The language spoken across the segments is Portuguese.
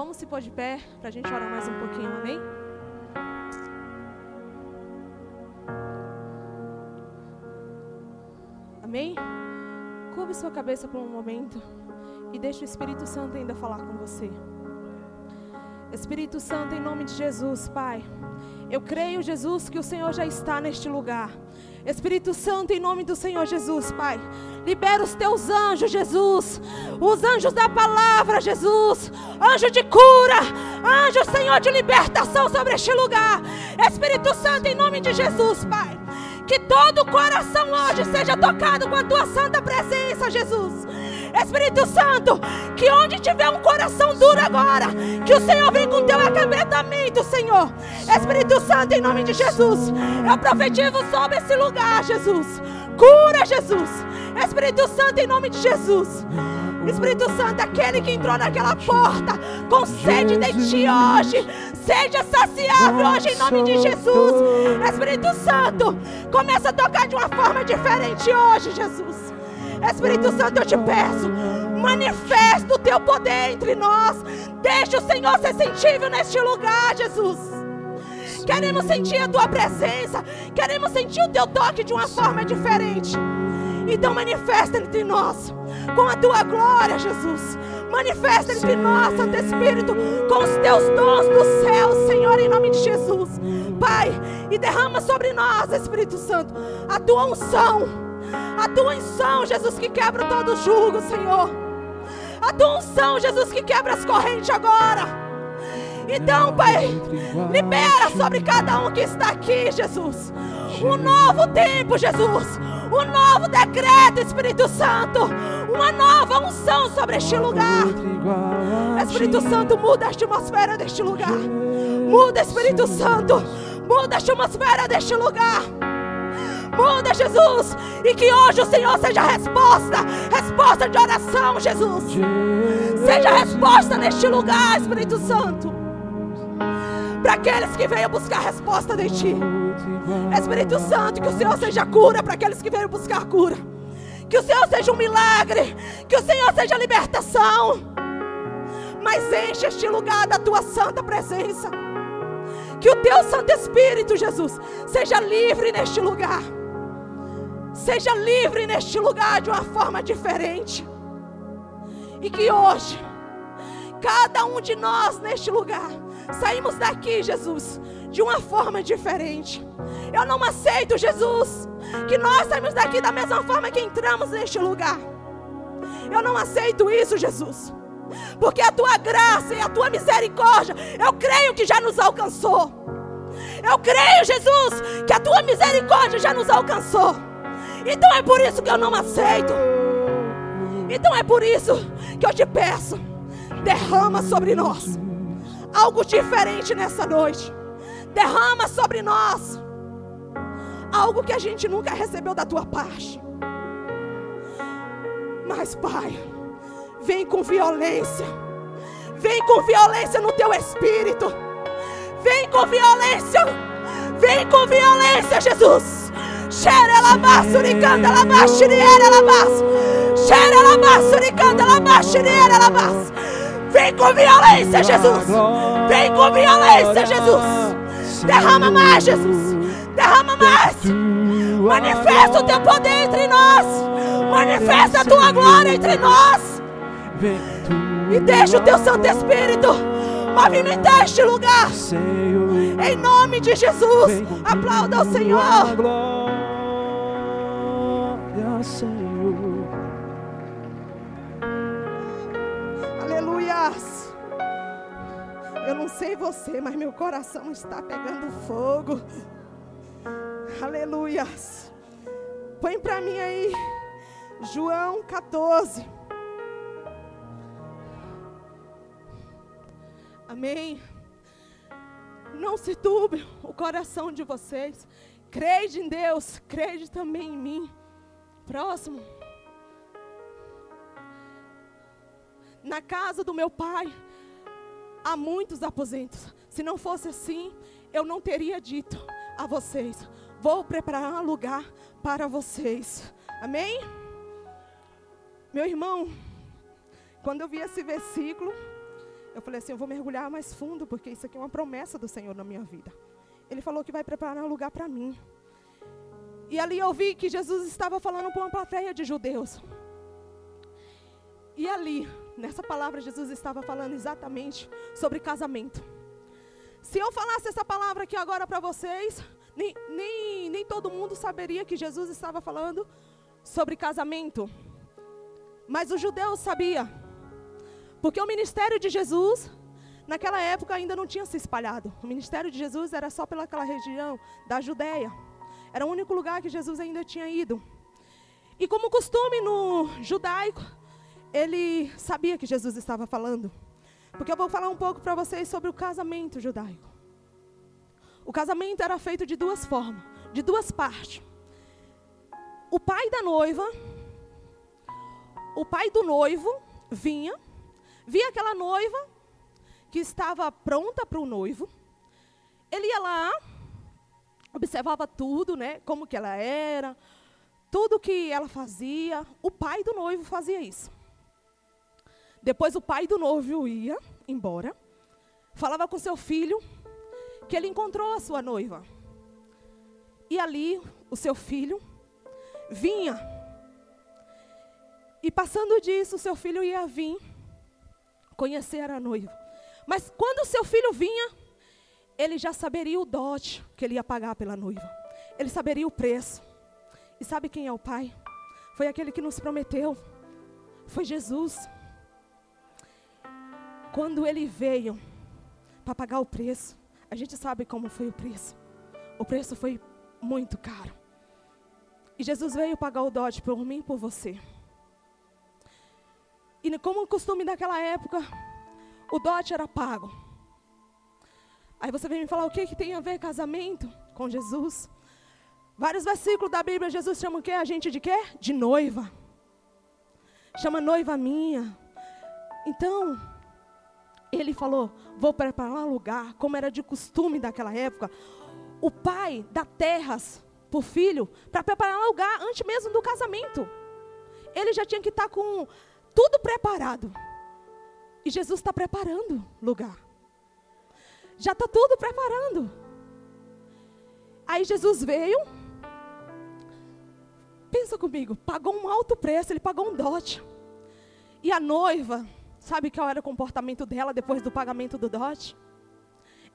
Vamos se pôr de pé para a gente orar mais um pouquinho, amém? Amém? Curve sua cabeça por um momento e deixe o Espírito Santo ainda falar com você. Espírito Santo, em nome de Jesus, Pai. Eu creio, Jesus, que o Senhor já está neste lugar. Espírito Santo, em nome do Senhor Jesus, Pai. Libera os teus anjos, Jesus. Os anjos da palavra, Jesus. Anjo de cura. Anjo, Senhor, de libertação sobre este lugar. Espírito Santo, em nome de Jesus, Pai. Que todo coração hoje seja tocado com a tua santa presença, Jesus. Espírito Santo, que onde tiver um coração duro agora, que o Senhor vem com teu aquebrantamento, Senhor. Espírito Santo, em nome de Jesus, eu profetizo sobre esse lugar, Jesus. Cura, Jesus. Espírito Santo, em nome de Jesus. Espírito Santo, aquele que entrou naquela porta com sede de ti hoje, seja saciável hoje em nome de Jesus. Espírito Santo, começa a tocar de uma forma diferente hoje, Jesus. Espírito Santo, eu te peço, manifesta o teu poder entre nós. Deixa o Senhor ser sensível neste lugar, Jesus. Queremos sentir a tua presença, queremos sentir o teu toque de uma forma diferente. Então manifesta entre nós com a tua glória, Jesus. Manifesta entre nós, Santo Espírito, com os teus dons do céu, Senhor, em nome de Jesus. Pai, e derrama sobre nós, Espírito Santo, a tua unção a tua unção, Jesus, que quebra todo jugo, Senhor. A tua unção, Jesus, que quebra as correntes agora. Então, Pai, libera sobre cada um que está aqui, Jesus. Um novo tempo, Jesus. Um novo decreto, Espírito Santo. Uma nova unção sobre este lugar. Espírito Santo, muda a atmosfera deste lugar. Muda, Espírito Santo. Muda a atmosfera deste lugar. Muda, Jesus. E que hoje o Senhor seja resposta. Resposta de oração, Jesus. Seja resposta neste lugar, Espírito Santo. Para aqueles que veio buscar resposta de Ti. Espírito Santo, que o Senhor seja cura para aqueles que veio buscar cura. Que o Senhor seja um milagre. Que o Senhor seja libertação. Mas enche este lugar da Tua santa presença. Que o Teu Santo Espírito, Jesus, seja livre neste lugar. Seja livre neste lugar de uma forma diferente. E que hoje, cada um de nós neste lugar, saímos daqui, Jesus, de uma forma diferente. Eu não aceito, Jesus, que nós saímos daqui da mesma forma que entramos neste lugar. Eu não aceito isso, Jesus. Porque a tua graça e a tua misericórdia, eu creio que já nos alcançou. Eu creio, Jesus, que a tua misericórdia já nos alcançou. Então é por isso que eu não aceito. Então é por isso que eu te peço: derrama sobre nós algo diferente nessa noite. Derrama sobre nós algo que a gente nunca recebeu da tua parte. Mas, Pai, vem com violência. Vem com violência no teu espírito. Vem com violência. Vem com violência, Jesus. Xere labassuricanda labaxiriere labas. Xere labassuricanda labaxiriere labas. Vem com violência, Jesus. Vem com violência, Jesus. Derrama mais, Jesus. Derrama mais. Manifesta o teu poder entre nós. Manifesta a tua glória entre nós. E deixa o teu Santo Espírito movimentar este lugar. Em nome de Jesus. Aplauda o Senhor. Senhor. Aleluias. Eu não sei você, mas meu coração está pegando fogo. Aleluias. Põe para mim aí João 14. Amém. Não se turbe o coração de vocês. Crede em Deus, crede também em mim. Próximo. Na casa do meu pai há muitos aposentos. Se não fosse assim, eu não teria dito a vocês: vou preparar um lugar para vocês. Amém? Meu irmão, quando eu vi esse versículo, Eu falei assim: eu vou mergulhar mais fundo, porque isso aqui é uma promessa do Senhor na minha vida. Ele falou que vai preparar um lugar para mim. E ali eu vi que Jesus estava falando com uma plateia de judeus. E ali, nessa palavra, Jesus estava falando exatamente sobre casamento. Se eu falasse essa palavra aqui agora para vocês, nem, nem, nem todo mundo saberia que Jesus estava falando sobre casamento. Mas os judeus sabiam. Porque o ministério de Jesus, naquela época, ainda não tinha se espalhado. O ministério de Jesus era só pelaquela região da Judéia. Era o único lugar que Jesus ainda tinha ido. E como costume no judaico, ele sabia que Jesus estava falando. Porque eu vou falar um pouco para vocês sobre o casamento judaico. O casamento era feito de duas formas, de duas partes. O pai da noiva, o pai do noivo vinha, via aquela noiva que estava pronta para o noivo. Ele ia lá, observava tudo, né, como que ela era, tudo que ela fazia. O pai do noivo fazia isso. Depois o pai do noivo ia embora, falava com seu filho que ele encontrou a sua noiva. E ali o seu filho vinha. E passando disso, o seu filho ia vir conhecer a noiva. Mas quando o seu filho vinha, ele já saberia o dote que ele ia pagar pela noiva. Ele saberia o preço. E sabe quem é o pai? Foi aquele que nos prometeu. Foi Jesus. Quando ele veio para pagar o preço, a gente sabe como foi o preço. O preço foi muito caro. E Jesus veio pagar o dote por mim e por você. E como o costume daquela época, o dote era pago. Aí você vem me falar o que, que tem a ver casamento com Jesus? Vários versículos da Bíblia, Jesus chama o quê? A gente de quê? De noiva. Chama noiva minha. Então, ele falou: Vou preparar um lugar, como era de costume daquela época. O pai dá terras para o filho para preparar um lugar antes mesmo do casamento. Ele já tinha que estar tá com tudo preparado. E Jesus está preparando lugar. Já está tudo preparando. Aí Jesus veio. Pensa comigo, pagou um alto preço, ele pagou um dote. E a noiva Sabe qual era o comportamento dela depois do pagamento do dote?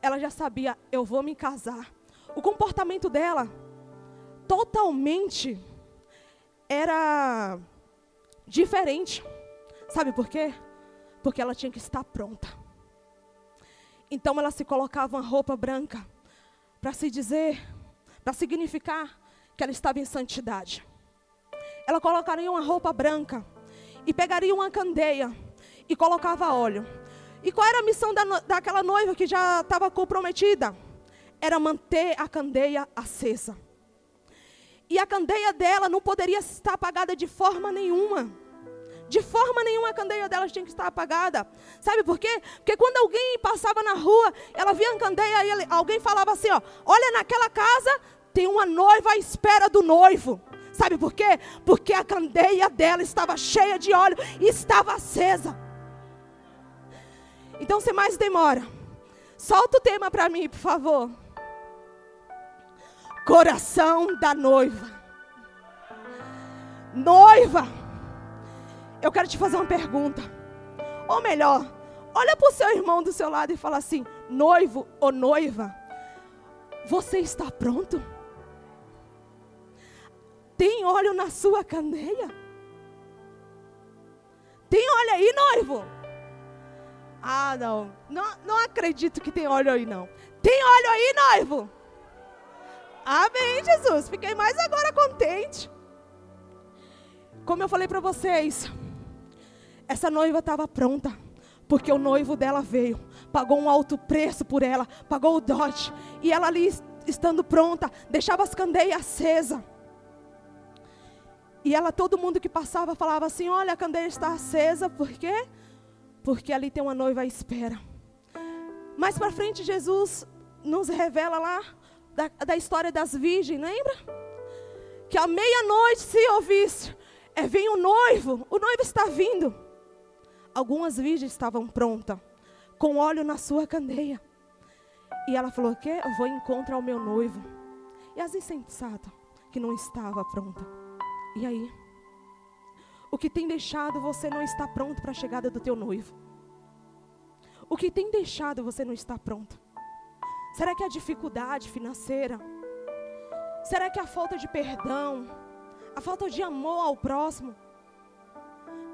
Ela já sabia, eu vou me casar. O comportamento dela totalmente era diferente. Sabe por quê? Porque ela tinha que estar pronta. Então ela se colocava uma roupa branca para se dizer, para significar que ela estava em santidade. Ela colocaria uma roupa branca e pegaria uma candeia e colocava óleo. E qual era a missão da, daquela noiva que já estava comprometida? Era manter a candeia acesa. E a candeia dela não poderia estar apagada de forma nenhuma. De forma nenhuma a candeia dela tinha que estar apagada. Sabe por quê? Porque quando alguém passava na rua, ela via a candeia e alguém falava assim: ó, olha naquela casa tem uma noiva à espera do noivo. Sabe por quê? Porque a candeia dela estava cheia de óleo e estava acesa. Então, sem mais demora, solta o tema para mim, por favor. Coração da noiva. Noiva, eu quero te fazer uma pergunta. Ou melhor, olha para o seu irmão do seu lado e fala assim: noivo ou noiva, você está pronto? Tem óleo na sua candeia? Tem óleo aí, noivo? Ah, não. não. Não acredito que tem óleo aí, não. Tem óleo aí, noivo? Amém, Jesus. Fiquei mais agora contente. Como eu falei para vocês, essa noiva estava pronta, porque o noivo dela veio, pagou um alto preço por ela, pagou o dote, e ela ali estando pronta, deixava as candeias acesas. E ela, todo mundo que passava, falava assim: Olha, a candeia está acesa, por quê? porque ali tem uma noiva à espera. Mais para frente, Jesus nos revela lá da, da história das virgens, lembra? Que à meia-noite se ouvisse, é, vem o noivo, o noivo está vindo. Algumas virgens estavam prontas com óleo na sua candeia. E ela falou: que eu vou encontrar o meu noivo. E as insensatas, que não estava pronta. E aí? O que tem deixado você não estar pronto para a chegada do teu noivo? O que tem deixado você não estar pronto? Será que a dificuldade financeira? Será que a falta de perdão? A falta de amor ao próximo?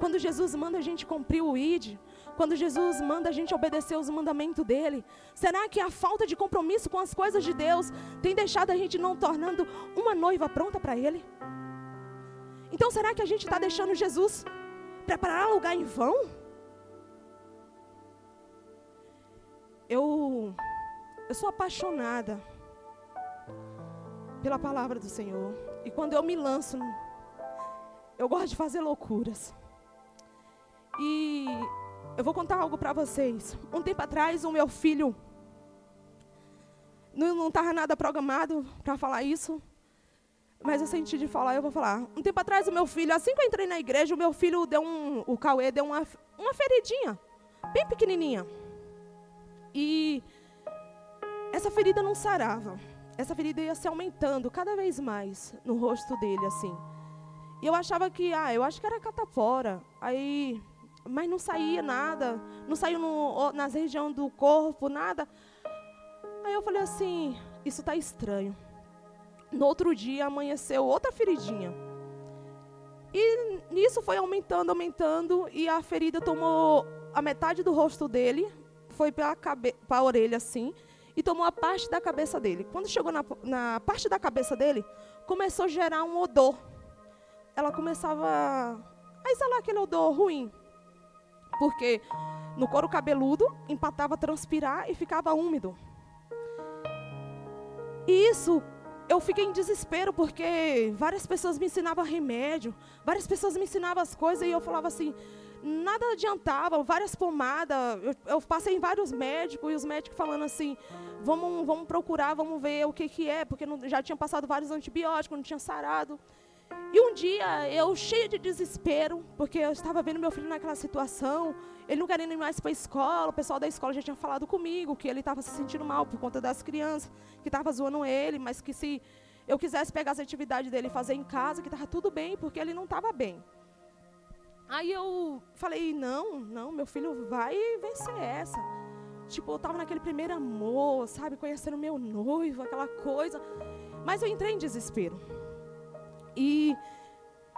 Quando Jesus manda a gente cumprir o ID, quando Jesus manda a gente obedecer os mandamentos dele, será que a falta de compromisso com as coisas de Deus tem deixado a gente não tornando uma noiva pronta para ele? Então será que a gente está deixando Jesus preparar lugar em vão? Eu, eu sou apaixonada pela palavra do Senhor. E quando eu me lanço, eu gosto de fazer loucuras. E eu vou contar algo para vocês. Um tempo atrás, o meu filho não estava nada programado para falar isso, mas eu senti de falar, eu vou falar. Um tempo atrás, o meu filho, assim que eu entrei na igreja, o meu filho deu um, o Cauê deu uma, uma feridinha, bem pequenininha. E essa ferida não sarava. Essa ferida ia se aumentando cada vez mais no rosto dele, assim. E eu achava que, ah, eu acho que era catapora. Aí, mas não saía nada, não saiu no, nas regiões do corpo, nada. Aí eu falei assim, isso está estranho. No outro dia amanheceu outra feridinha. E nisso foi aumentando, aumentando, e a ferida tomou a metade do rosto dele, foi para a orelha assim, e tomou a parte da cabeça dele. Quando chegou na, na parte da cabeça dele, começou a gerar um odor. Ela começava a exalar aquele odor ruim. Porque no couro cabeludo empatava a transpirar e ficava úmido. E isso eu fiquei em desespero porque várias pessoas me ensinavam remédio, várias pessoas me ensinavam as coisas e eu falava assim, nada adiantava, várias pomadas. Eu, eu, passei em vários médicos e os médicos falando assim, vamos, vamos procurar, vamos ver o que, que é, porque não, já tinham passado vários antibióticos, não tinha sarado. E um dia, eu cheia de desespero, porque eu estava vendo meu filho naquela situação, ele não querendo ir mais para a escola, o pessoal da escola já tinha falado comigo que ele estava se sentindo mal por conta das crianças, que estavam zoando ele, mas que se eu quisesse pegar as atividades dele e fazer em casa, que estava tudo bem, porque ele não estava bem. Aí eu falei, não, não, meu filho vai vencer essa. Tipo, eu estava naquele primeiro amor, sabe, conhecendo meu noivo, aquela coisa. Mas eu entrei em desespero. E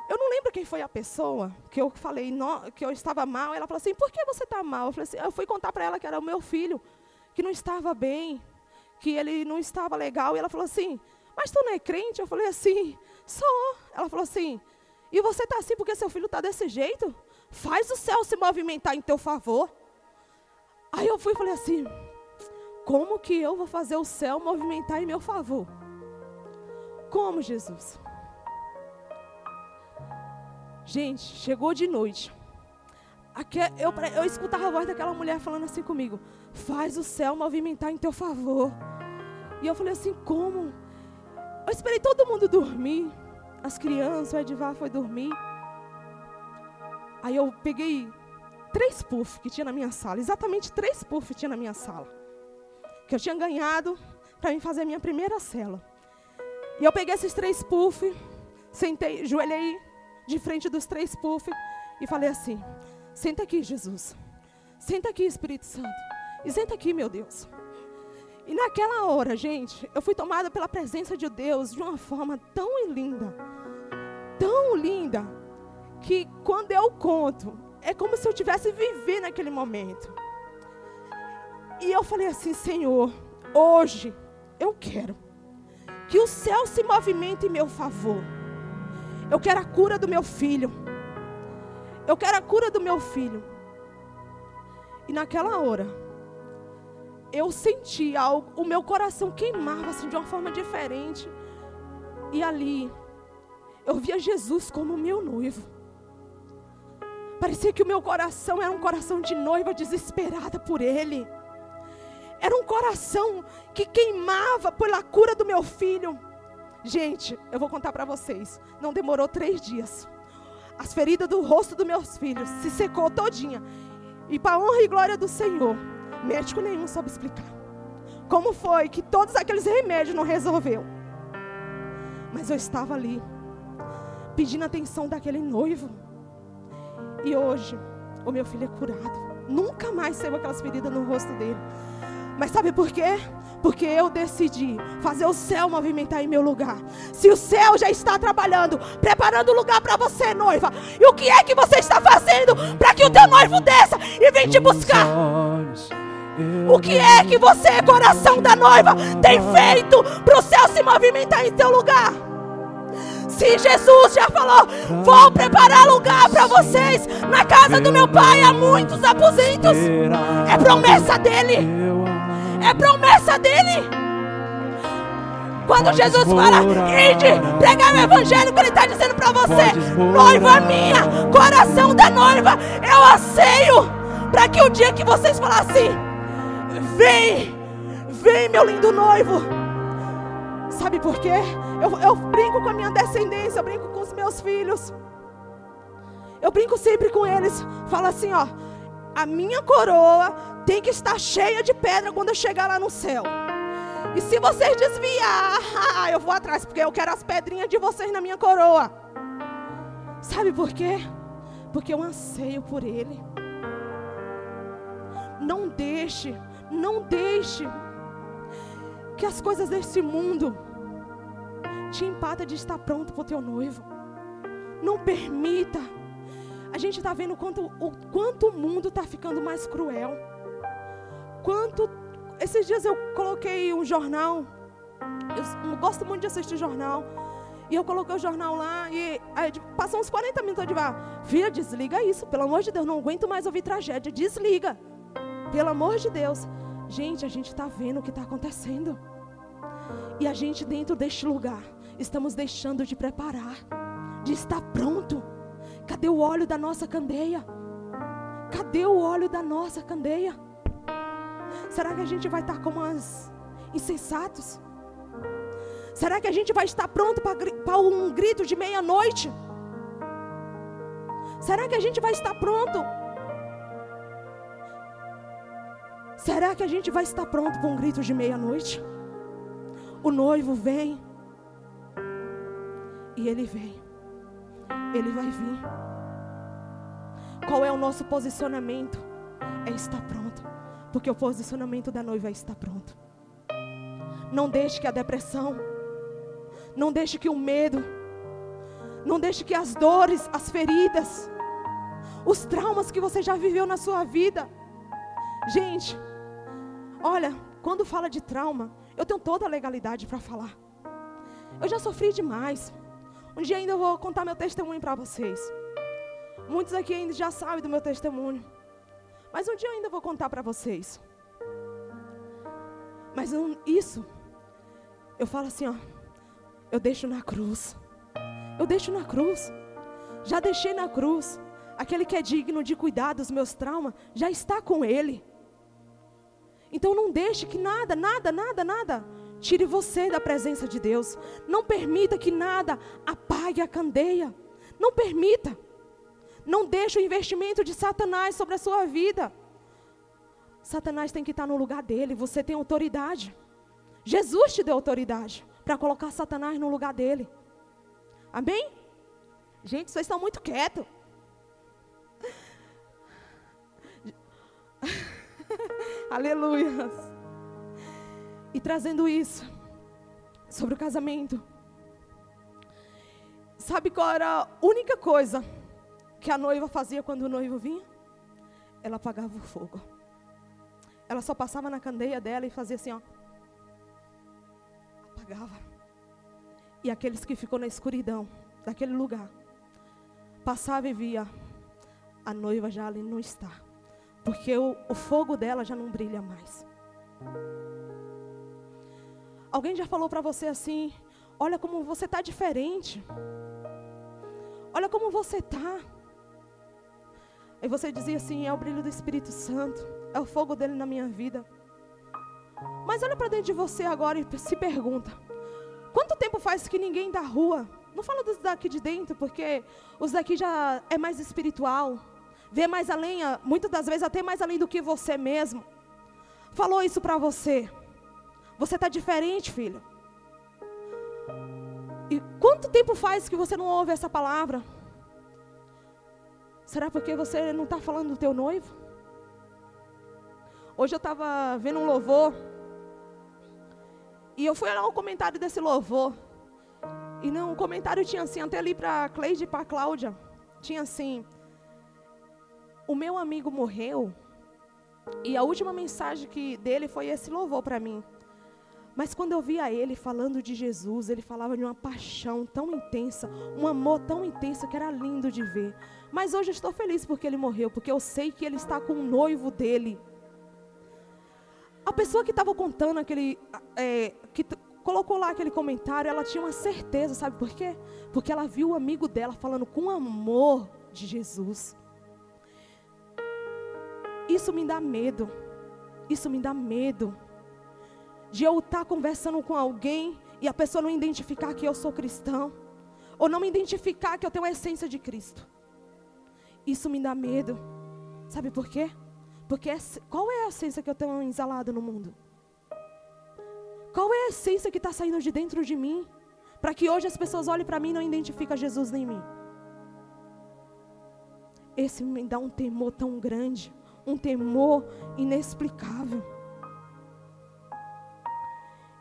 eu não lembro quem foi a pessoa que eu falei no, que eu estava mal. Ela falou assim: por que você está mal? Eu, falei assim, eu fui contar para ela que era o meu filho, que não estava bem, que ele não estava legal. E ela falou assim: mas tu não é crente? Eu falei assim: sou. Ela falou assim: e você está assim porque seu filho está desse jeito? Faz o céu se movimentar em teu favor. Aí eu fui e falei assim: como que eu vou fazer o céu movimentar em meu favor? Como, Jesus? Gente, chegou de noite. eu, eu escutava a voz daquela mulher falando assim comigo: Faz o céu movimentar em teu favor. E eu falei assim: Como? Eu esperei todo mundo dormir. As crianças, o Edivar foi dormir. Aí eu peguei três puffs que tinha na minha sala. Exatamente três puffs que tinha na minha sala. Que eu tinha ganhado para mim fazer a minha primeira cela. E eu peguei esses três puffs, sentei, joelhei de frente dos três puffs e falei assim: Senta aqui, Jesus. Senta aqui, Espírito Santo. E senta aqui, meu Deus. E naquela hora, gente, eu fui tomada pela presença de Deus de uma forma tão linda, tão linda, que quando eu conto, é como se eu tivesse vivendo aquele momento. E eu falei assim, Senhor, hoje eu quero que o céu se movimente em meu favor. Eu quero a cura do meu filho. Eu quero a cura do meu filho. E naquela hora, eu senti algo, o meu coração queimava assim de uma forma diferente. E ali, eu via Jesus como meu noivo. Parecia que o meu coração era um coração de noiva desesperada por Ele. Era um coração que queimava pela cura do meu filho. Gente, eu vou contar para vocês. Não demorou três dias. As feridas do rosto dos meus filhos se secou todinha. E para honra e glória do Senhor, Médico nenhum soube explicar. Como foi que todos aqueles remédios não resolveu? Mas eu estava ali, pedindo atenção daquele noivo. E hoje, o meu filho é curado. Nunca mais saiu aquelas feridas no rosto dele. Mas sabe por quê? Porque eu decidi fazer o céu movimentar em meu lugar. Se o céu já está trabalhando, preparando o lugar para você, noiva, e o que é que você está fazendo para que o teu noivo desça e venha te buscar? O que é que você, coração da noiva, tem feito para o céu se movimentar em teu lugar? Se Jesus já falou, vou preparar lugar para vocês na casa do meu pai há muitos aposentos, é promessa dele. É promessa dele. Quando Jesus fala, ide, pregar o evangelho que ele está dizendo para você, noiva minha, coração da noiva, eu anseio para que o dia que vocês falassem, vem, vem meu lindo noivo. Sabe por quê? Eu, eu brinco com a minha descendência, eu brinco com os meus filhos. Eu brinco sempre com eles. Falo assim, ó. A minha coroa tem que estar cheia de pedra quando eu chegar lá no céu. E se vocês desviar, eu vou atrás, porque eu quero as pedrinhas de vocês na minha coroa. Sabe por quê? Porque eu anseio por Ele. Não deixe, não deixe que as coisas desse mundo te empata de estar pronto para o teu noivo. Não permita. A gente está vendo quanto, o quanto o mundo está ficando mais cruel. Quanto. Esses dias eu coloquei um jornal. Eu gosto muito de assistir jornal. E eu coloquei o jornal lá e aí, passou uns 40 minutos de vá. Filha, desliga isso, pelo amor de Deus, não aguento mais ouvir tragédia. Desliga. Pelo amor de Deus. Gente, a gente está vendo o que está acontecendo. E a gente dentro deste lugar estamos deixando de preparar, de estar pronto. Cadê o óleo da nossa candeia? Cadê o óleo da nossa candeia? Será que a gente vai estar como as insensatos? Será que a gente vai estar pronto para um grito de meia-noite? Será que a gente vai estar pronto? Será que a gente vai estar pronto para um grito de meia-noite? O noivo vem. E ele vem. Ele vai vir. Qual é o nosso posicionamento? É estar pronto. Porque o posicionamento da noiva estar pronto. Não deixe que a depressão, não deixe que o medo, não deixe que as dores, as feridas, os traumas que você já viveu na sua vida. Gente, olha, quando fala de trauma, eu tenho toda a legalidade para falar. Eu já sofri demais. Um dia ainda eu vou contar meu testemunho para vocês. Muitos aqui ainda já sabem do meu testemunho. Mas um dia eu ainda vou contar para vocês. Mas isso, eu falo assim, ó. Eu deixo na cruz. Eu deixo na cruz. Já deixei na cruz. Aquele que é digno de cuidar dos meus traumas, já está com Ele. Então não deixe que nada, nada, nada, nada tire você da presença de Deus. Não permita que nada apague a candeia. Não permita. Não deixe o investimento de Satanás sobre a sua vida. Satanás tem que estar no lugar dele. Você tem autoridade. Jesus te deu autoridade para colocar Satanás no lugar dele. Amém? Gente, vocês estão muito quietos. Aleluia. E trazendo isso sobre o casamento. Sabe qual era a única coisa que a noiva fazia quando o noivo vinha? Ela apagava o fogo. Ela só passava na candeia dela e fazia assim, ó. Apagava. E aqueles que ficou na escuridão daquele lugar, passava e via a noiva já ali não está. Porque o, o fogo dela já não brilha mais. Alguém já falou para você assim: olha como você está diferente. Olha como você está. E você dizia assim: é o brilho do Espírito Santo, é o fogo dele na minha vida. Mas olha para dentro de você agora e se pergunta: quanto tempo faz que ninguém da rua, não falo dos daqui de dentro, porque os daqui já é mais espiritual, vê mais além, muitas das vezes até mais além do que você mesmo. falou isso para você? Você está diferente, filho. E quanto tempo faz que você não ouve essa palavra? Será porque você não está falando do teu noivo? Hoje eu estava vendo um louvor. E eu fui olhar o comentário desse louvor. E no comentário tinha assim, até ali para Cleide e para Cláudia. Tinha assim: O meu amigo morreu. E a última mensagem que dele foi esse louvor para mim. Mas quando eu via ele falando de Jesus, ele falava de uma paixão tão intensa, um amor tão intenso que era lindo de ver. Mas hoje eu estou feliz porque ele morreu, porque eu sei que ele está com o noivo dele. A pessoa que estava contando aquele, é, que colocou lá aquele comentário, ela tinha uma certeza, sabe por quê? Porque ela viu o amigo dela falando com amor de Jesus. Isso me dá medo. Isso me dá medo de eu estar conversando com alguém e a pessoa não identificar que eu sou cristão, ou não me identificar que eu tenho a essência de Cristo. Isso me dá medo. Sabe por quê? Porque é qual é a essência que eu tenho exalado no mundo? Qual é a essência que está saindo de dentro de mim? Para que hoje as pessoas olhem para mim e não identifiquem Jesus em mim. Esse me dá um temor tão grande, um temor inexplicável.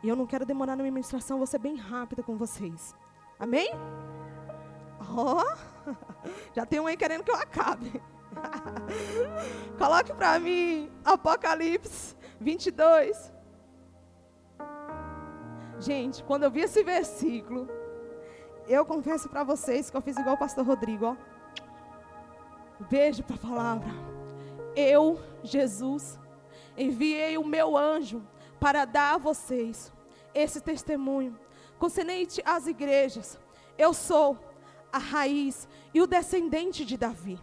E eu não quero demorar na minha ministração, vou ser bem rápida com vocês. Amém? Oh, já tem um aí querendo que eu acabe. Coloque para mim Apocalipse 22. Gente, quando eu vi esse versículo, eu confesso para vocês que eu fiz igual o pastor Rodrigo, ó. Beijo para a palavra. Eu, Jesus, enviei o meu anjo para dar a vocês esse testemunho concernente às igrejas. Eu sou a raiz e o descendente de Davi.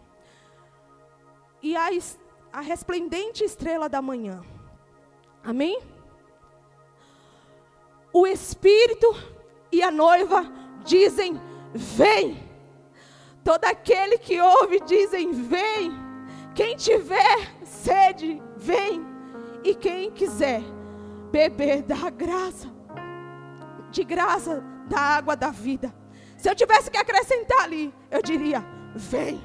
E a, a resplendente estrela da manhã. Amém? O Espírito e a noiva dizem: Vem. Todo aquele que ouve dizem: Vem. Quem tiver sede, vem. E quem quiser beber da graça, de graça da água da vida. Se eu tivesse que acrescentar ali, eu diria: vem.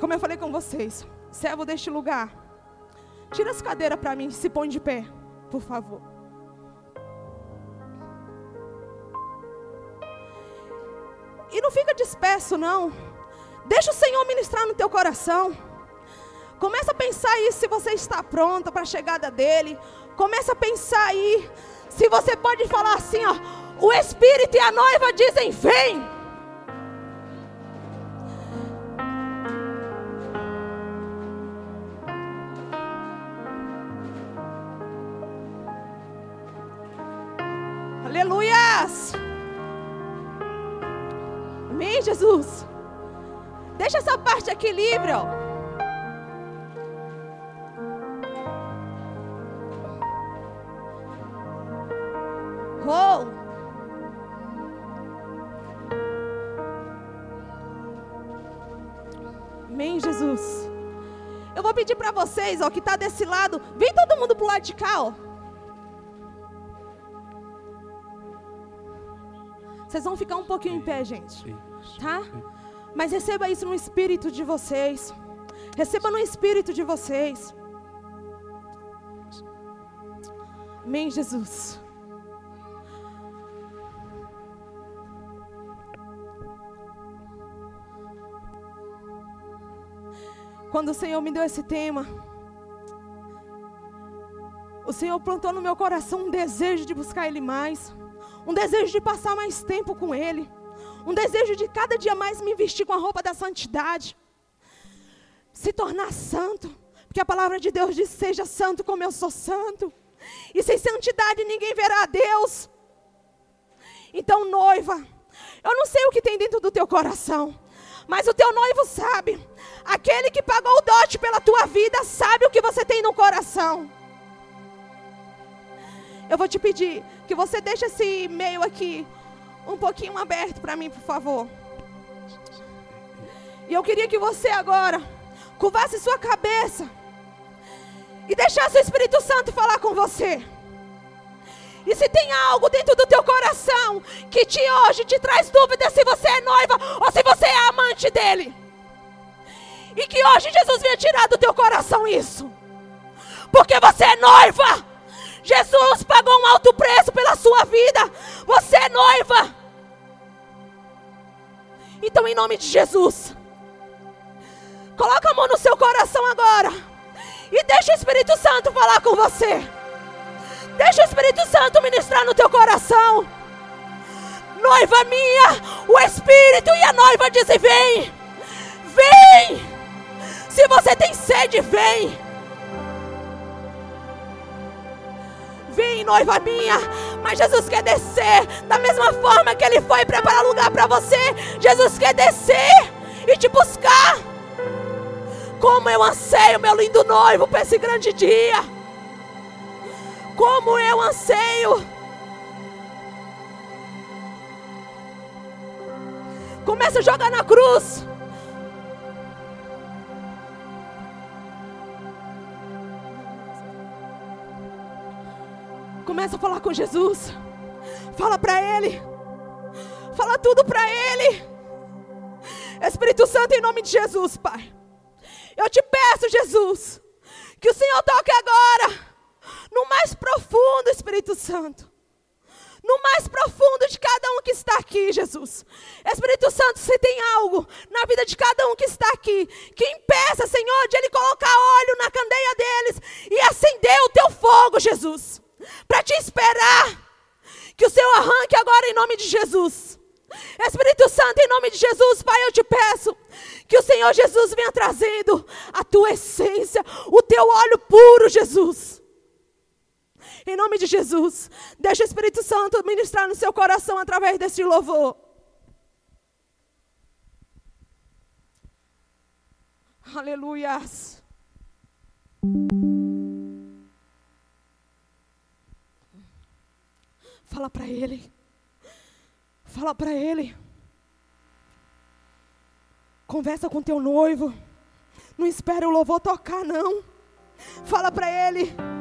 Como eu falei com vocês, servo deste lugar, tira as cadeiras para mim, se põe de pé, por favor. E não fica disperso, não. Deixa o Senhor ministrar no teu coração. Começa a pensar aí se você está pronta para a chegada dele. Começa a pensar aí se você pode falar assim, ó, o Espírito e a noiva dizem: "Vem". Aleluias! Amém, Jesus. Deixa essa parte aqui livre, ó. Pedir para vocês, ó, que está desse lado, vem todo mundo pro lado de cá, ó. Vocês vão ficar um pouquinho em pé, gente. Tá? Mas receba isso no espírito de vocês. Receba no espírito de vocês. Amém, Jesus. Quando o Senhor me deu esse tema, o Senhor plantou no meu coração um desejo de buscar Ele mais, um desejo de passar mais tempo com Ele, um desejo de cada dia mais me vestir com a roupa da santidade, se tornar santo, porque a palavra de Deus diz: seja santo como eu sou santo, e sem santidade ninguém verá a Deus. Então, noiva, eu não sei o que tem dentro do teu coração, mas o teu noivo sabe. Aquele que pagou o dote pela tua vida sabe o que você tem no coração. Eu vou te pedir que você deixe esse e-mail aqui um pouquinho aberto para mim, por favor. E eu queria que você agora curvasse sua cabeça E deixar seu Espírito Santo falar com você. E se tem algo dentro do teu coração que te hoje te traz dúvida se você é noiva ou se você é amante dele. E que hoje Jesus venha tirar do teu coração isso. Porque você é noiva. Jesus pagou um alto preço pela sua vida. Você é noiva. Então, em nome de Jesus, coloca a mão no seu coração agora. E deixa o Espírito Santo falar com você. Deixa o Espírito Santo ministrar no teu coração. Noiva minha, o Espírito e a noiva dizem: Vem, vem. Se você tem sede, vem. Vem, noiva minha. Mas Jesus quer descer da mesma forma que Ele foi preparar lugar para você. Jesus quer descer e te buscar. Como eu anseio, meu lindo noivo, para esse grande dia. Como eu anseio. Começa a jogar na cruz. Começa a falar com Jesus. Fala para Ele. Fala tudo para Ele. Espírito Santo, em nome de Jesus, Pai. Eu te peço, Jesus, que o Senhor toque agora no mais profundo, Espírito Santo. No mais profundo de cada um que está aqui, Jesus. Espírito Santo, se tem algo na vida de cada um que está aqui, que impeça, Senhor, de Ele colocar óleo na candeia deles e acender o teu fogo, Jesus. Para te esperar. Que o Senhor arranque agora em nome de Jesus. Espírito Santo, em nome de Jesus, Pai, eu te peço que o Senhor Jesus venha trazendo a tua essência, o teu óleo puro, Jesus. Em nome de Jesus. Deixa o Espírito Santo ministrar no seu coração através deste louvor. Aleluias. Fala para ele. Fala para ele. Conversa com teu noivo. Não espere o louvor tocar, não. Fala para ele.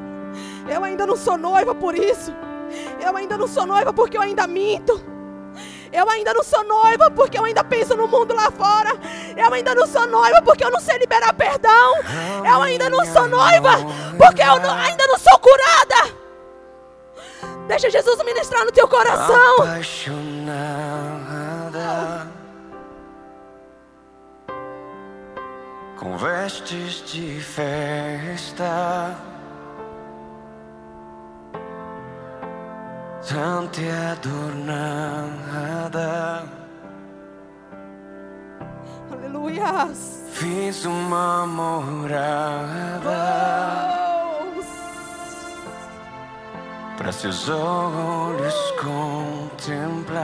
Eu ainda não sou noiva por isso. Eu ainda não sou noiva porque eu ainda minto. Eu ainda não sou noiva porque eu ainda penso no mundo lá fora. Eu ainda não sou noiva porque eu não sei liberar perdão. Eu ainda não sou noiva porque eu não, ainda não sou curada. Deixa Jesus ministrar no teu coração. Apaixonada, com vestes de festa. Tante adornada. Aleluia. Fiz uma morada oh. para seus olhos contemplar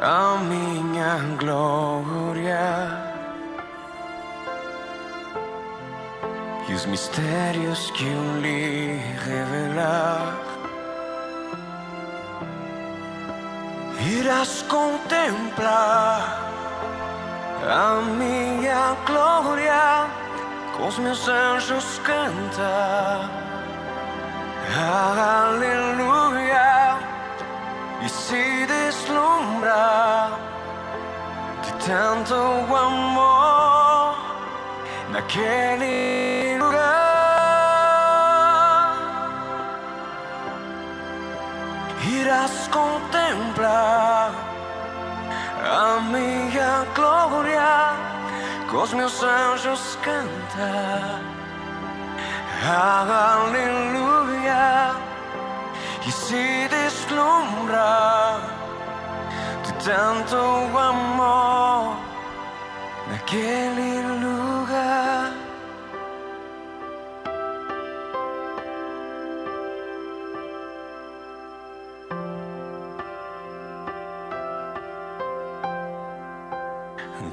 a minha glória. E os mistérios que eu lhe revelar. Irás contemplar a minha glória, com os meus anjos cantar. Aleluia, e se deslumbrar de tanto amor naquele irás contemplar a minha glória, com os meus anjos cantar. Aleluia, e se deslumbrar de tanto amor naquele lugar.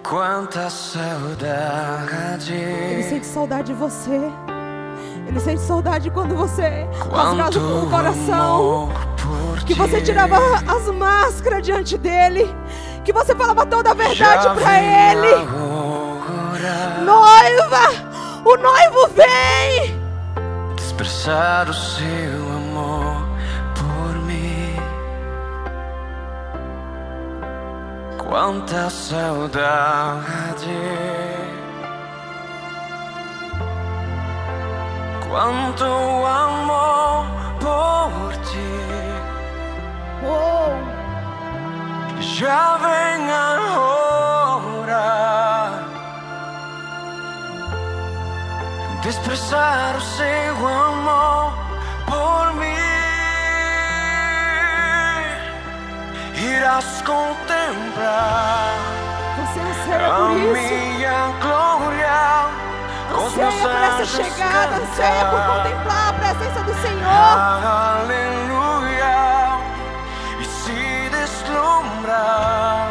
Quanta saudade. Ele sente saudade de você. Ele sente saudade quando você rasgava o coração. Que você tirava as máscaras diante dele. Que você falava toda a verdade para ele. noiva. O noivo vem. Expressar o seu Quanta saudade. Quanto amor por ti. Oh, Já vem a hora de expressar o seu amor por mim. Irás contemplar anseia a por minha glória Anseia meus por essa chegada. Anseia por cantar. contemplar a presença do Senhor. Aleluia E se deslumbra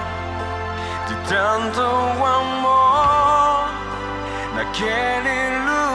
De tanto amor Naquele lugar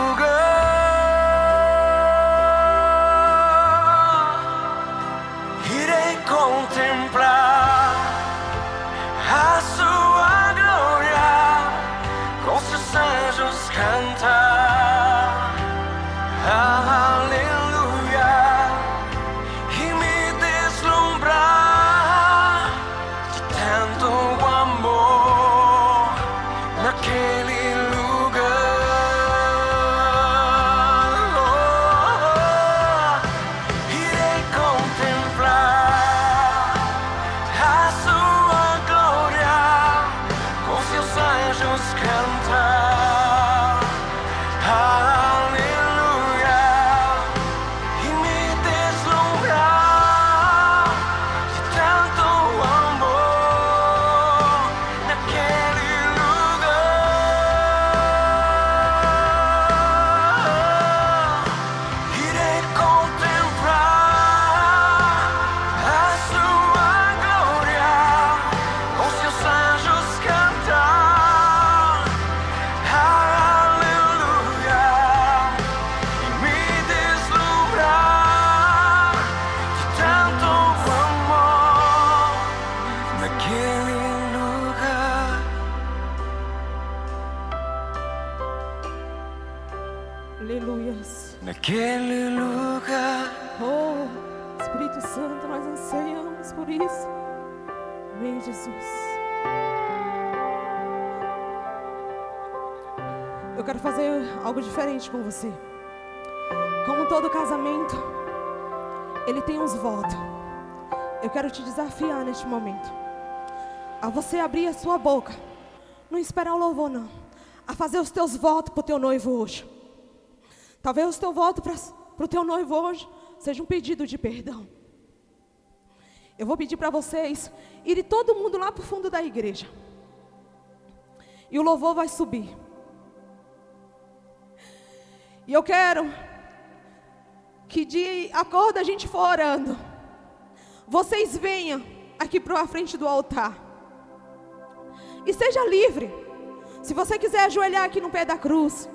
quero te desafiar neste momento. A você abrir a sua boca. Não esperar o louvor, não. A fazer os teus votos para o teu noivo hoje. Talvez o teu voto para o teu noivo hoje seja um pedido de perdão. Eu vou pedir para vocês irem todo mundo lá para o fundo da igreja. E o louvor vai subir. E eu quero que de acordo a gente for orando, vocês venham aqui para a frente do altar. E seja livre. Se você quiser ajoelhar aqui no pé da cruz,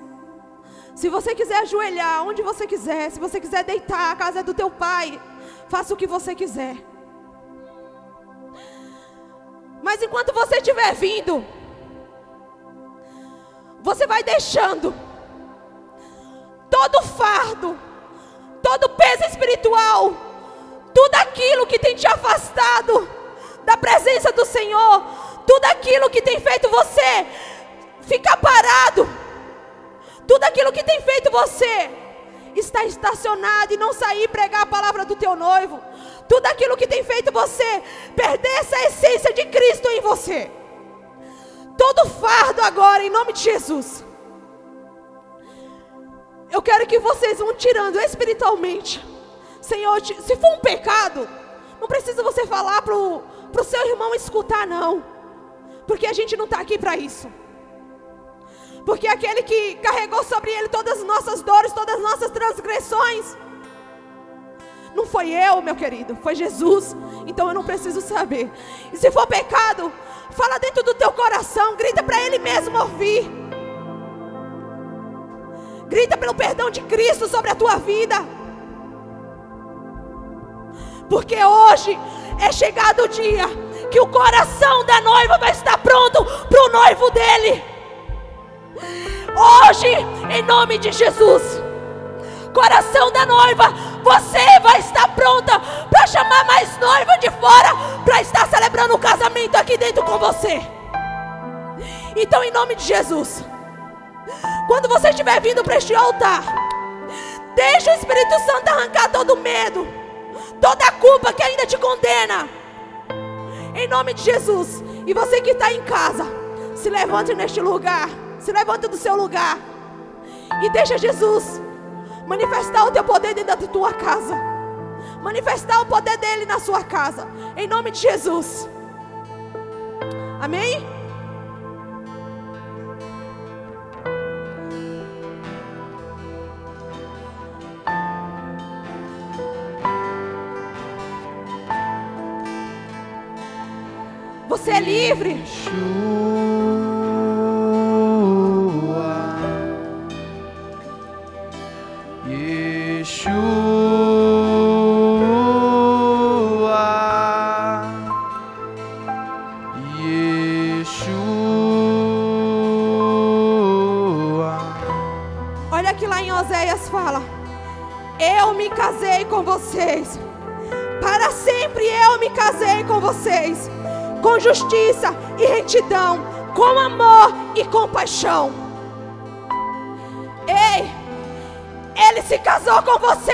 se você quiser ajoelhar onde você quiser, se você quiser deitar, a casa é do teu pai, faça o que você quiser. Mas enquanto você estiver vindo, você vai deixando todo fardo, todo peso espiritual, tudo aquilo que tem te afastado da presença do Senhor, tudo aquilo que tem feito você ficar parado, tudo aquilo que tem feito você estar estacionado e não sair pregar a palavra do teu noivo, tudo aquilo que tem feito você perder essa essência de Cristo em você, todo fardo agora, em nome de Jesus. Eu quero que vocês vão tirando espiritualmente. Senhor, se for um pecado, não precisa você falar pro, pro seu irmão escutar, não. Porque a gente não está aqui para isso. Porque aquele que carregou sobre ele todas as nossas dores, todas as nossas transgressões, não foi eu, meu querido, foi Jesus. Então eu não preciso saber. E se for pecado, fala dentro do teu coração, grita para ele mesmo ouvir. Grita pelo perdão de Cristo sobre a tua vida. Porque hoje é chegado o dia que o coração da noiva vai estar pronto para o noivo dele. Hoje, em nome de Jesus. Coração da noiva, você vai estar pronta para chamar mais noiva de fora para estar celebrando o casamento aqui dentro com você. Então, em nome de Jesus, quando você estiver vindo para este altar, deixa o Espírito Santo arrancar todo medo, toda a culpa que ainda te condena. Em nome de Jesus. E você que está em casa, se levante neste lugar. Se levante do seu lugar. E deixa Jesus manifestar o teu poder dentro da tua casa. Manifestar o poder dele na sua casa. Em nome de Jesus. Amém? Você é livre. Compaixão. Ei, ele se casou com você.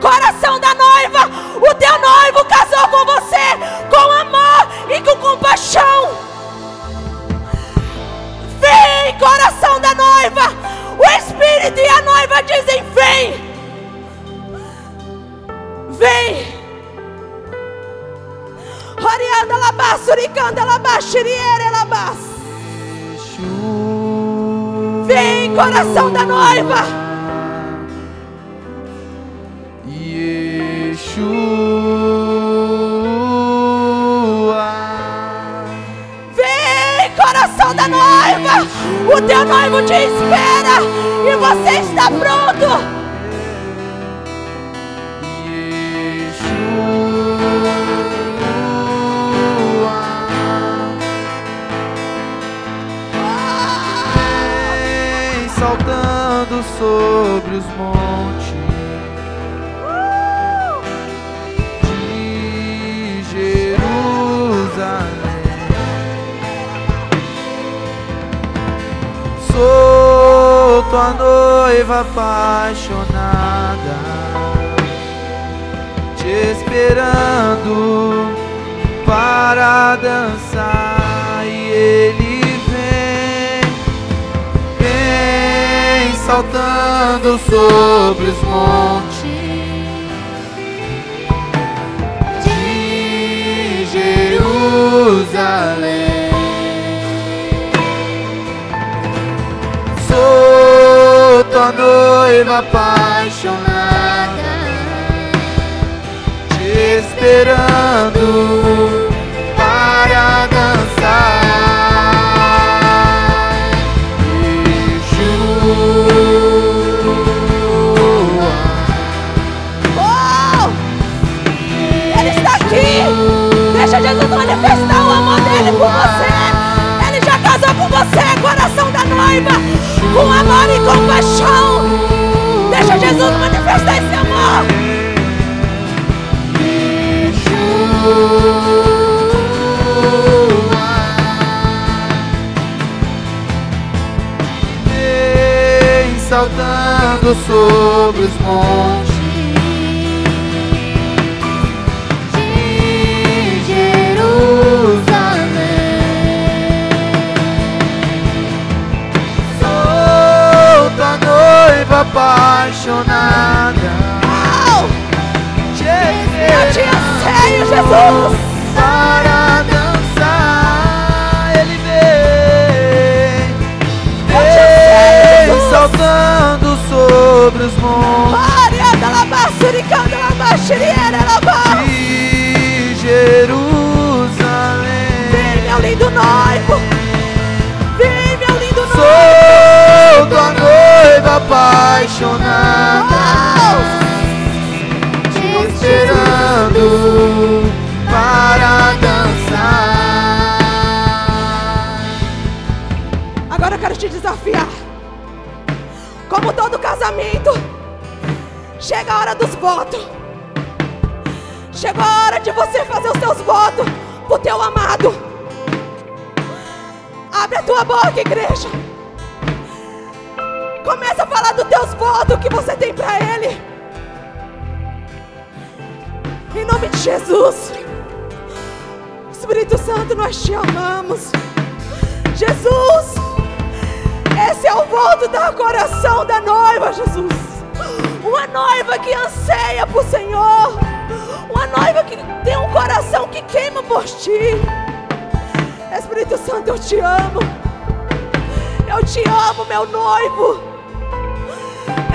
Coração da noiva, o teu noivo casou com você com amor e com compaixão. Vem, coração da noiva. O Espírito e a noiva dizem: Vem. Vem. Orianda labás, suricanda coração da noiva. Vem, coração da noiva. O teu noivo te espera e você está pronto. Sobre os montes de Jerusalém. Sou tua noiva apaixonada, te esperando para dançar e ele saltando sobre os montes de Jerusalém. Sou tua noiva apaixonada, te esperando para dançar. Jesus manifestar o amor dele por você. Ele já casou com você, coração da noiva, com amor e compaixão. Deixa Jesus manifestar esse amor. Vem saltando sobre os montes apaixonada. Oh! Te Eu te anseio, Jesus. para dançar. Ele vem, vem Jesus. saltando sobre os montes Maria da Labá, Suricanda casamento, chega a hora dos votos. Chegou a hora de você fazer os seus votos pro teu amado. Abre a tua boca, igreja. Começa a falar dos teus votos que você tem para ele. Em nome de Jesus. Espírito Santo, nós te amamos. Jesus, é o voto do coração da noiva, Jesus. Uma noiva que anseia por Senhor. Uma noiva que tem um coração que queima por ti. Espírito Santo, eu te amo. Eu te amo, meu noivo.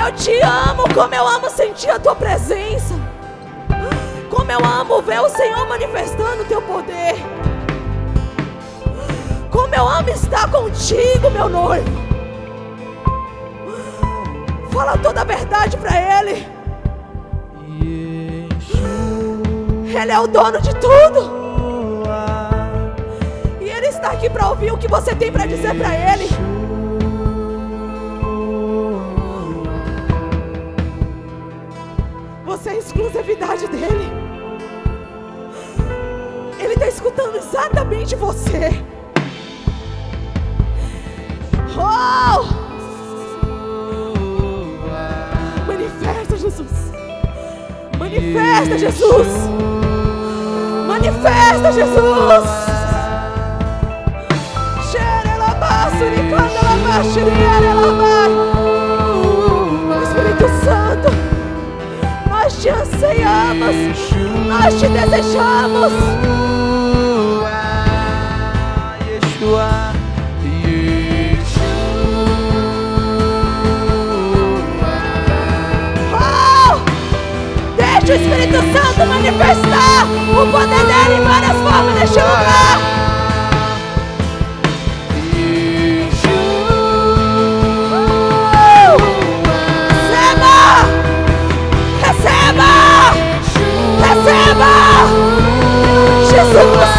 Eu te amo como eu amo sentir a tua presença. Como eu amo ver o Senhor manifestando o teu poder. Como eu amo estar contigo, meu noivo. Fala toda a verdade para Ele. Ele é o dono de tudo. E Ele está aqui para ouvir o que você tem para dizer para Ele. Você é a exclusividade dele. Ele está escutando exatamente você. Oh! Jesus. Manifesta, Jesus. Manifesta, Jesus. Xerelabá. Espírito Santo, nós te anseiamos, nós te desejamos. Yeshua, Deixa o Espírito Santo manifestar o poder dele em várias formas neste lugar. Receba! Receba! Jesus!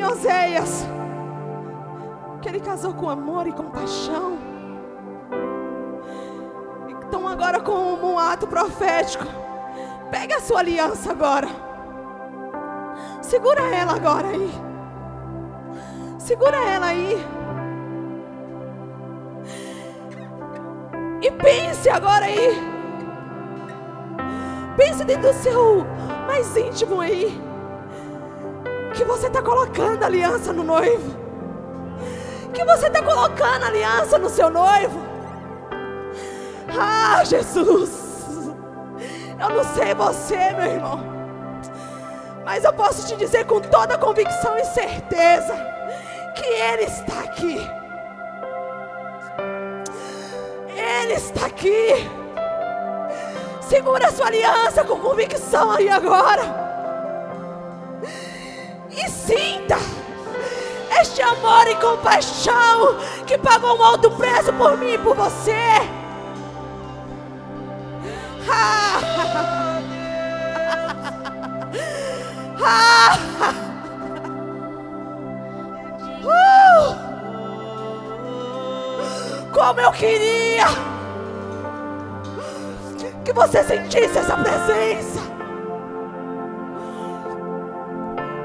Em Oséias que ele casou com amor e compaixão. Então agora como um ato profético, pega a sua aliança agora. Segura ela agora aí. Segura ela aí. E pense agora aí. Pense dentro do seu mais íntimo aí. Que você está colocando aliança no noivo. Que você está colocando aliança no seu noivo. Ah, Jesus. Eu não sei você, meu irmão. Mas eu posso te dizer com toda convicção e certeza que Ele está aqui. Ele está aqui. Segura a sua aliança com convicção aí agora. E sinta este amor e compaixão que pagou um alto preço por mim e por você. Ah! Ah! Como eu queria que você sentisse essa presença.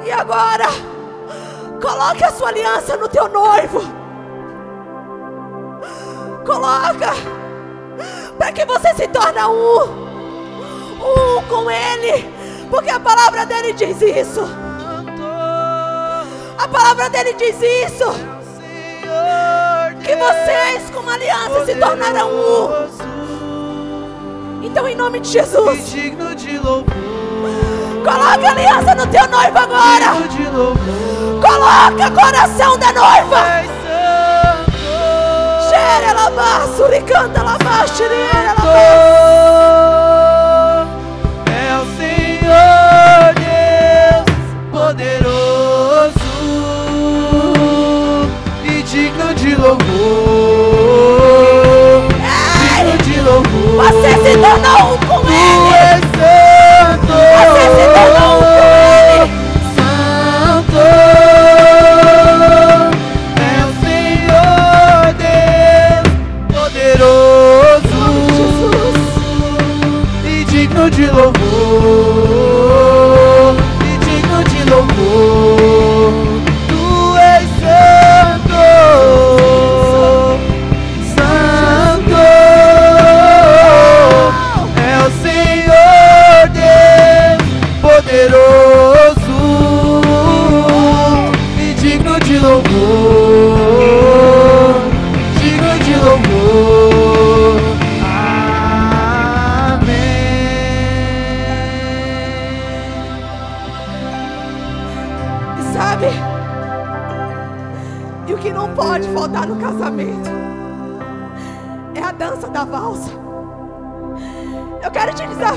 E agora, coloque a sua aliança no teu noivo. Coloca, para que você se torne um, um com ele, porque a palavra dele diz isso. A palavra dele diz isso. Que vocês, com uma aliança, se tornarão um. Então, em nome de Jesus, digno de louvor, coloca a aliança no teu noivo agora. Coloca coração da noiva. Xere ela suricanta ela xeriera ela é o Senhor Deus poderoso e digno de louvor, digno de louvor. Você se tornou um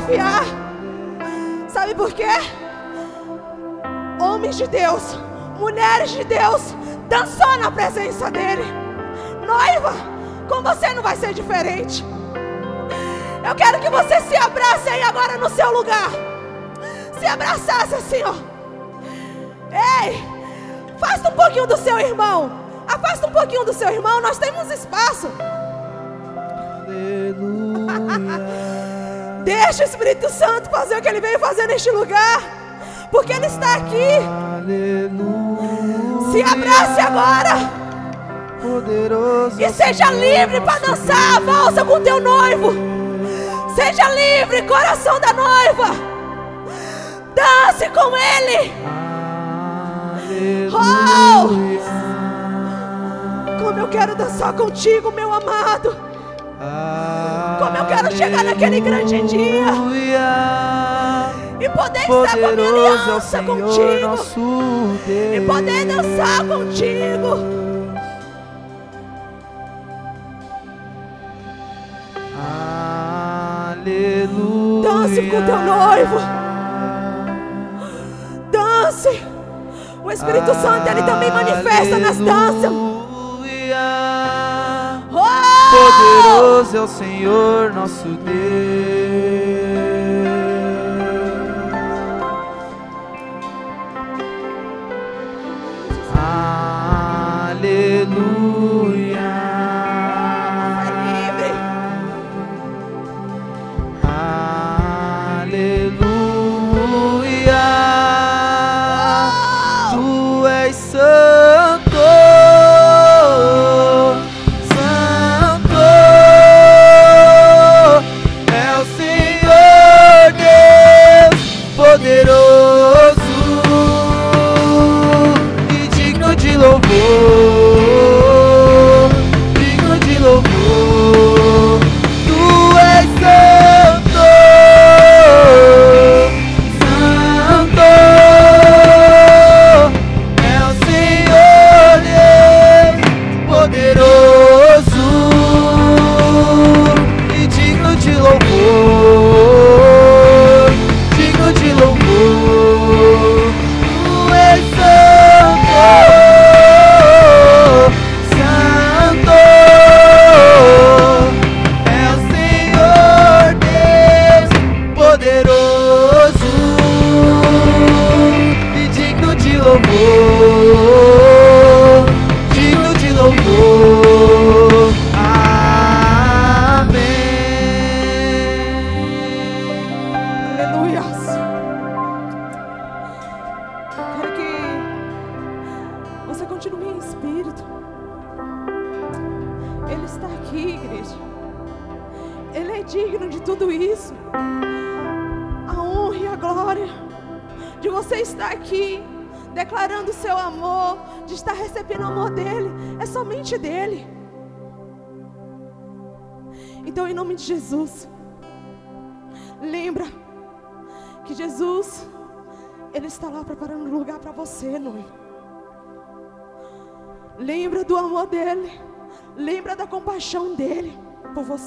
desafiar. Sabe por quê? Homens de Deus, mulheres de Deus, dançou na presença dele. Noiva, com você não vai ser diferente. Eu quero que você se abrace aí agora no seu lugar. Se abraçasse assim, ó. Ei, afasta um pouquinho do seu irmão. Afasta um pouquinho do seu irmão. Nós temos espaço. Aleluia. Deixa o Espírito Santo fazer o que ele veio fazer neste lugar. porque Ele está aqui. Aleluia. Se abrace agora Poderoso e seja livre para dançar a valsa com teu noivo. Seja livre, coração da noiva. Dance com Ele. Aleluia. Como eu quero dançar contigo, meu amado. Como eu quero chegar naquele grande dia e poder estar com a minha é aliança contigo. E poder dançar contigo. Aleluia. Dance com teu noivo. Dance. O Espírito Santo, ele também manifesta nas danças. Poderoso é o Senhor, nosso Deus.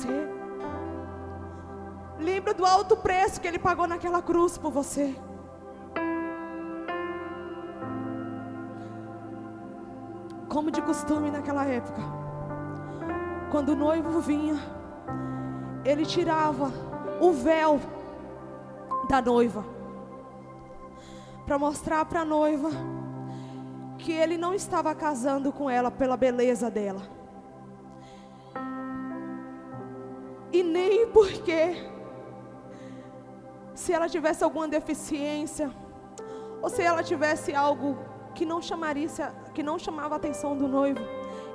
Você. Lembra do alto preço que ele pagou naquela cruz por você. Como de costume naquela época, quando o noivo vinha, ele tirava o véu da noiva para mostrar para a noiva que ele não estava casando com ela pela beleza dela. E nem porque se ela tivesse alguma deficiência ou se ela tivesse algo que não chamaria que não chamava a atenção do noivo,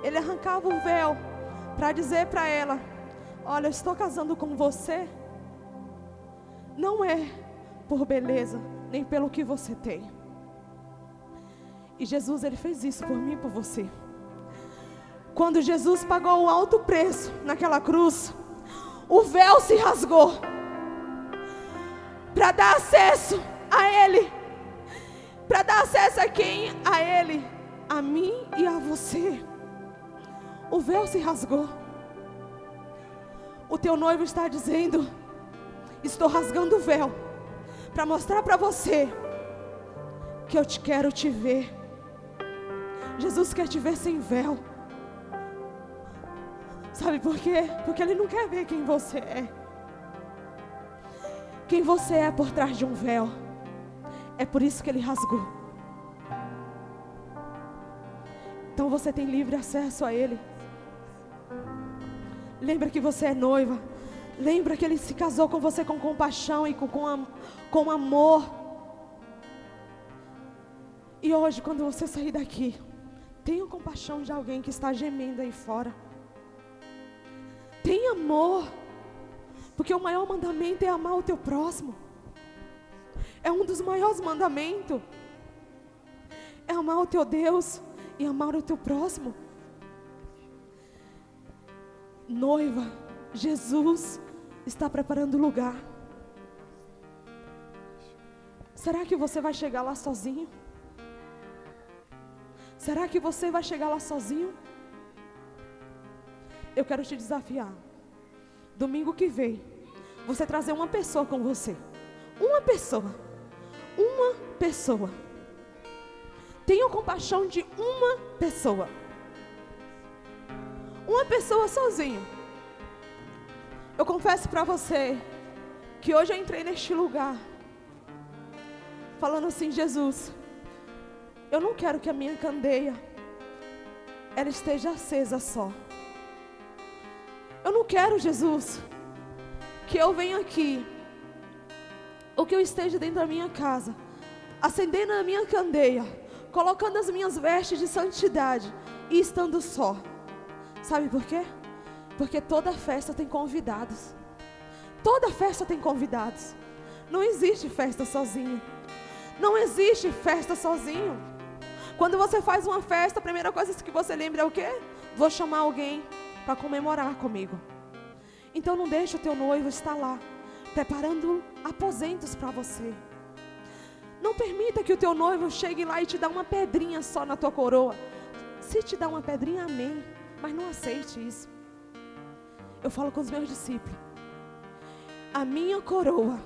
ele arrancava o véu para dizer para ela: "Olha, eu estou casando com você não é por beleza, nem pelo que você tem. E Jesus, ele fez isso por mim e por você. Quando Jesus pagou o alto preço naquela cruz, o véu se rasgou para dar acesso a Ele, para dar acesso a quem? A Ele, a mim e a você. O véu se rasgou. O teu noivo está dizendo: Estou rasgando o véu para mostrar para você que eu te quero te ver. Jesus quer te ver sem véu. Sabe por quê? Porque Ele não quer ver quem você é. Quem você é por trás de um véu. É por isso que Ele rasgou. Então você tem livre acesso a Ele. Lembra que você é noiva. Lembra que Ele se casou com você com compaixão e com, com, com amor. E hoje, quando você sair daqui, tenha compaixão de alguém que está gemendo aí fora. Tenha amor. Porque o maior mandamento é amar o teu próximo. É um dos maiores mandamentos. É amar o teu Deus e amar o teu próximo. Noiva, Jesus está preparando o lugar. Será que você vai chegar lá sozinho? Será que você vai chegar lá sozinho? Eu quero te desafiar. Domingo que vem, você trazer uma pessoa com você. Uma pessoa. Uma pessoa. Tenha compaixão de uma pessoa. Uma pessoa sozinho. Eu confesso para você que hoje eu entrei neste lugar falando assim, Jesus, eu não quero que a minha candeia ela esteja acesa só. Quero, Jesus, que eu venha aqui ou que eu esteja dentro da minha casa, acendendo a minha candeia, colocando as minhas vestes de santidade e estando só. Sabe por quê? Porque toda festa tem convidados. Toda festa tem convidados. Não existe festa sozinho. Não existe festa sozinho. Quando você faz uma festa, a primeira coisa que você lembra é o quê? Vou chamar alguém para comemorar comigo. Então não deixe o teu noivo estar lá, preparando aposentos para você. Não permita que o teu noivo chegue lá e te dê uma pedrinha só na tua coroa. Se te dá uma pedrinha, amém. Mas não aceite isso. Eu falo com os meus discípulos. A minha coroa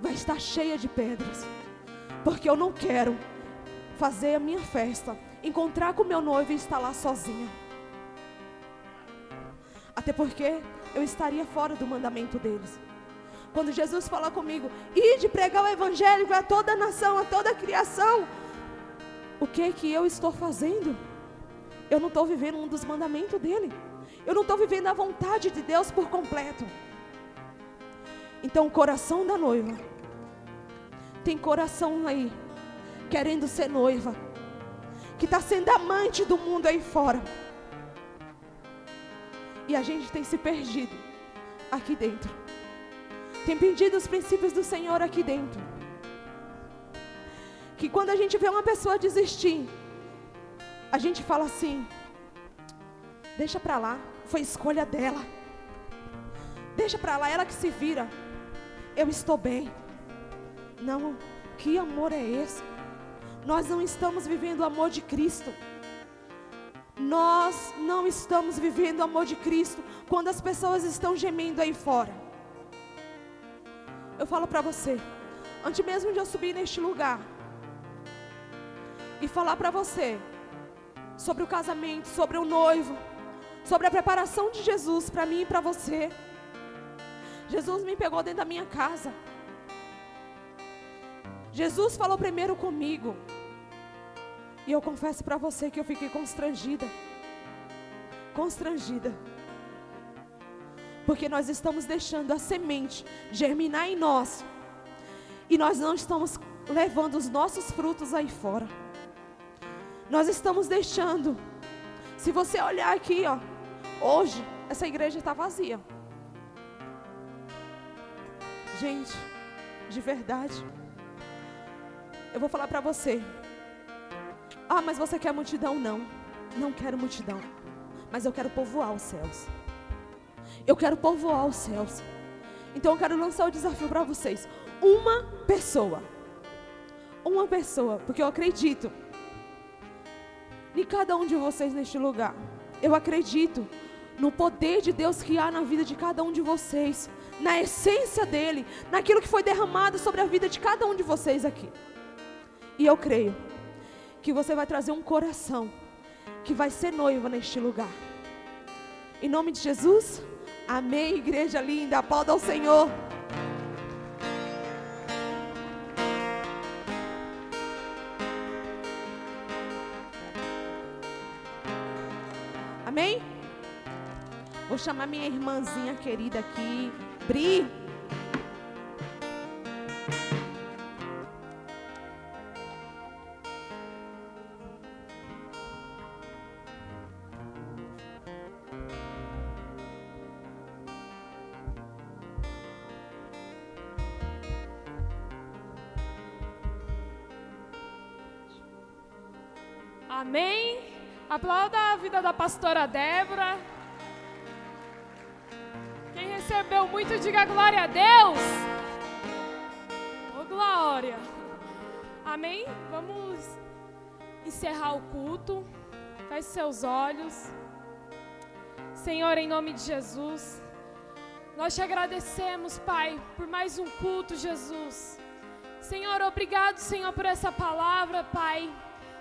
vai estar cheia de pedras. Porque eu não quero fazer a minha festa, encontrar com meu noivo e estar lá sozinha. Até porque eu estaria fora do mandamento deles. Quando Jesus fala comigo, ide pregar o evangelho a toda a nação, a toda a criação. O que que eu estou fazendo? Eu não estou vivendo um dos mandamentos dele. Eu não estou vivendo a vontade de Deus por completo. Então o coração da noiva tem coração aí querendo ser noiva, que está sendo amante do mundo aí fora. E a gente tem se perdido aqui dentro. Tem perdido os princípios do Senhor aqui dentro. Que quando a gente vê uma pessoa desistir, a gente fala assim: deixa para lá, foi escolha dela. Deixa para lá, ela que se vira. Eu estou bem. Não, que amor é esse? Nós não estamos vivendo o amor de Cristo. Nós não estamos vivendo o amor de Cristo quando as pessoas estão gemendo aí fora. Eu falo para você, antes mesmo de eu subir neste lugar e falar para você sobre o casamento, sobre o noivo, sobre a preparação de Jesus para mim e para você. Jesus me pegou dentro da minha casa. Jesus falou primeiro comigo. E eu confesso para você que eu fiquei constrangida. Constrangida. Porque nós estamos deixando a semente germinar em nós. E nós não estamos levando os nossos frutos aí fora. Nós estamos deixando. Se você olhar aqui, ó, hoje essa igreja está vazia. Gente, de verdade. Eu vou falar para você. Ah, mas você quer multidão? Não. Não quero multidão. Mas eu quero povoar os céus. Eu quero povoar os céus. Então eu quero lançar o desafio para vocês. Uma pessoa. Uma pessoa. Porque eu acredito em cada um de vocês neste lugar. Eu acredito no poder de Deus que há na vida de cada um de vocês. Na essência dele. Naquilo que foi derramado sobre a vida de cada um de vocês aqui. E eu creio que você vai trazer um coração que vai ser noiva neste lugar. Em nome de Jesus, amém, igreja linda, aplauda ao Senhor. Amém? Vou chamar minha irmãzinha querida aqui, Bri. Pastora Débora. Quem recebeu muito, diga glória a Deus. Ô glória. Amém? Vamos encerrar o culto. Feche seus olhos. Senhor, em nome de Jesus, nós te agradecemos, Pai, por mais um culto, Jesus. Senhor, obrigado, Senhor, por essa palavra, Pai.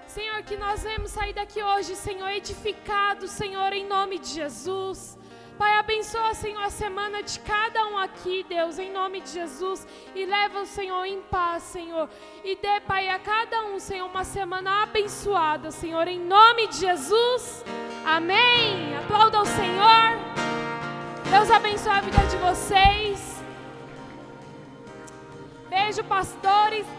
Senhor, que nós vamos sair daqui hoje, Senhor, edificados, Senhor, em nome de Jesus. Pai, abençoa, Senhor, a semana de cada um aqui, Deus, em nome de Jesus. E leva o Senhor em paz, Senhor. E dê, Pai, a cada um, Senhor, uma semana abençoada, Senhor, em nome de Jesus. Amém. Aplauda o Senhor. Deus abençoe a vida de vocês. Beijo, pastores.